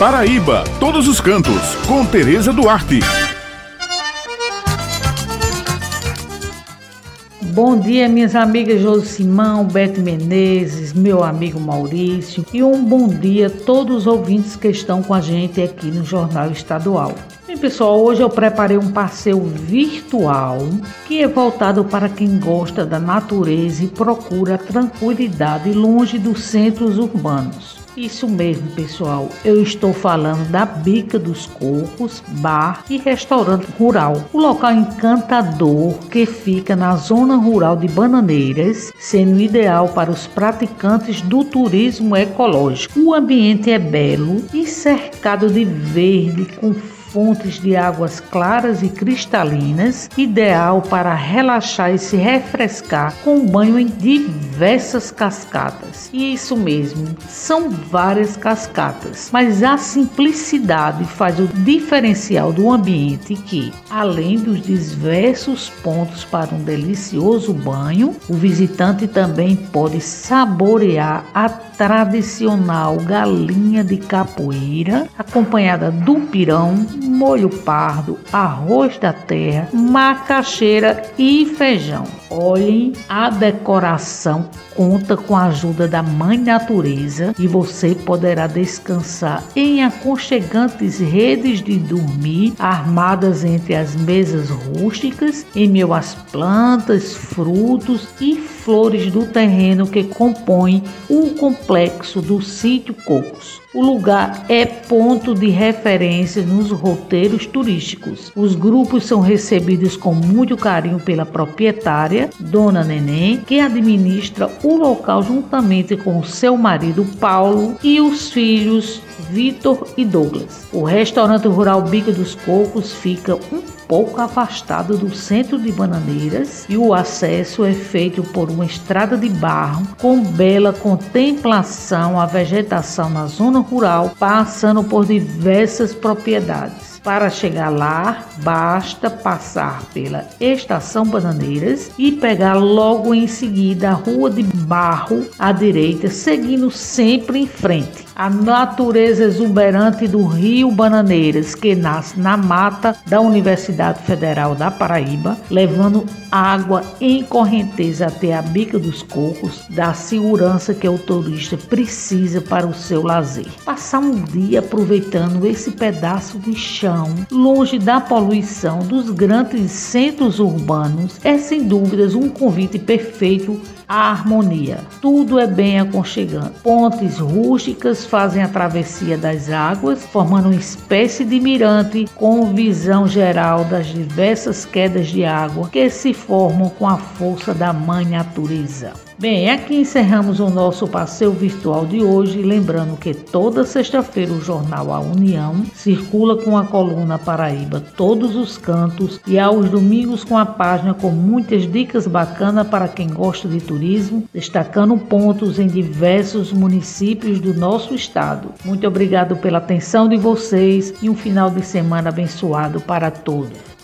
Paraíba, todos os cantos, com Tereza Duarte. Bom dia, minhas amigas Josimão, Bete Menezes, meu amigo Maurício e um bom dia a todos os ouvintes que estão com a gente aqui no Jornal Estadual. Bem, pessoal, hoje eu preparei um passeio virtual que é voltado para quem gosta da natureza e procura tranquilidade longe dos centros urbanos. Isso mesmo, pessoal. Eu estou falando da Bica dos Cocos, bar e restaurante rural. O local encantador que fica na zona rural de Bananeiras, sendo ideal para os praticantes do turismo ecológico. O ambiente é belo e cercado de verde com fontes de águas claras e cristalinas, ideal para relaxar e se refrescar com banho em diversas cascatas. E isso mesmo, são várias cascatas, mas a simplicidade faz o diferencial do ambiente que, além dos diversos pontos para um delicioso banho, o visitante também pode saborear a tradicional galinha de capoeira, acompanhada do pirão, molho pardo, arroz da terra, macaxeira e feijão. Olhem, a decoração conta com a ajuda da Mãe Natureza e você poderá descansar em aconchegantes redes de dormir armadas entre as mesas rústicas, em meio às plantas, frutos e flores do terreno que compõem o complexo do sítio Cocos. O lugar é ponto de referência nos roteiros turísticos. Os grupos são recebidos com muito carinho pela proprietária, Dona Neném, que administra o local juntamente com seu marido Paulo e os filhos Vitor e Douglas. O restaurante rural Bico dos Cocos fica um pouco afastado do centro de Bananeiras e o acesso é feito por uma estrada de barro com bela contemplação à vegetação na zona rural, passando por diversas propriedades. Para chegar lá, basta passar pela Estação Bananeiras e pegar logo em seguida a Rua de Barro à direita, seguindo sempre em frente. A natureza exuberante do Rio Bananeiras, que nasce na mata da Universidade Federal da Paraíba, levando água em correnteza até a bica dos cocos, dá segurança que o turista precisa para o seu lazer. Passar um dia aproveitando esse pedaço de chão longe da poluição dos grandes centros urbanos, é sem dúvidas um convite perfeito à harmonia. Tudo é bem aconchegante. Pontes rústicas fazem a travessia das águas, formando uma espécie de mirante com visão geral das diversas quedas de água que se formam com a força da mãe natureza. Bem, aqui encerramos o nosso passeio virtual de hoje, lembrando que toda sexta-feira o jornal A União circula com a coluna Paraíba todos os cantos e aos domingos com a página com muitas dicas bacanas para quem gosta de turismo, destacando pontos em diversos municípios do nosso estado. Muito obrigado pela atenção de vocês e um final de semana abençoado para todos.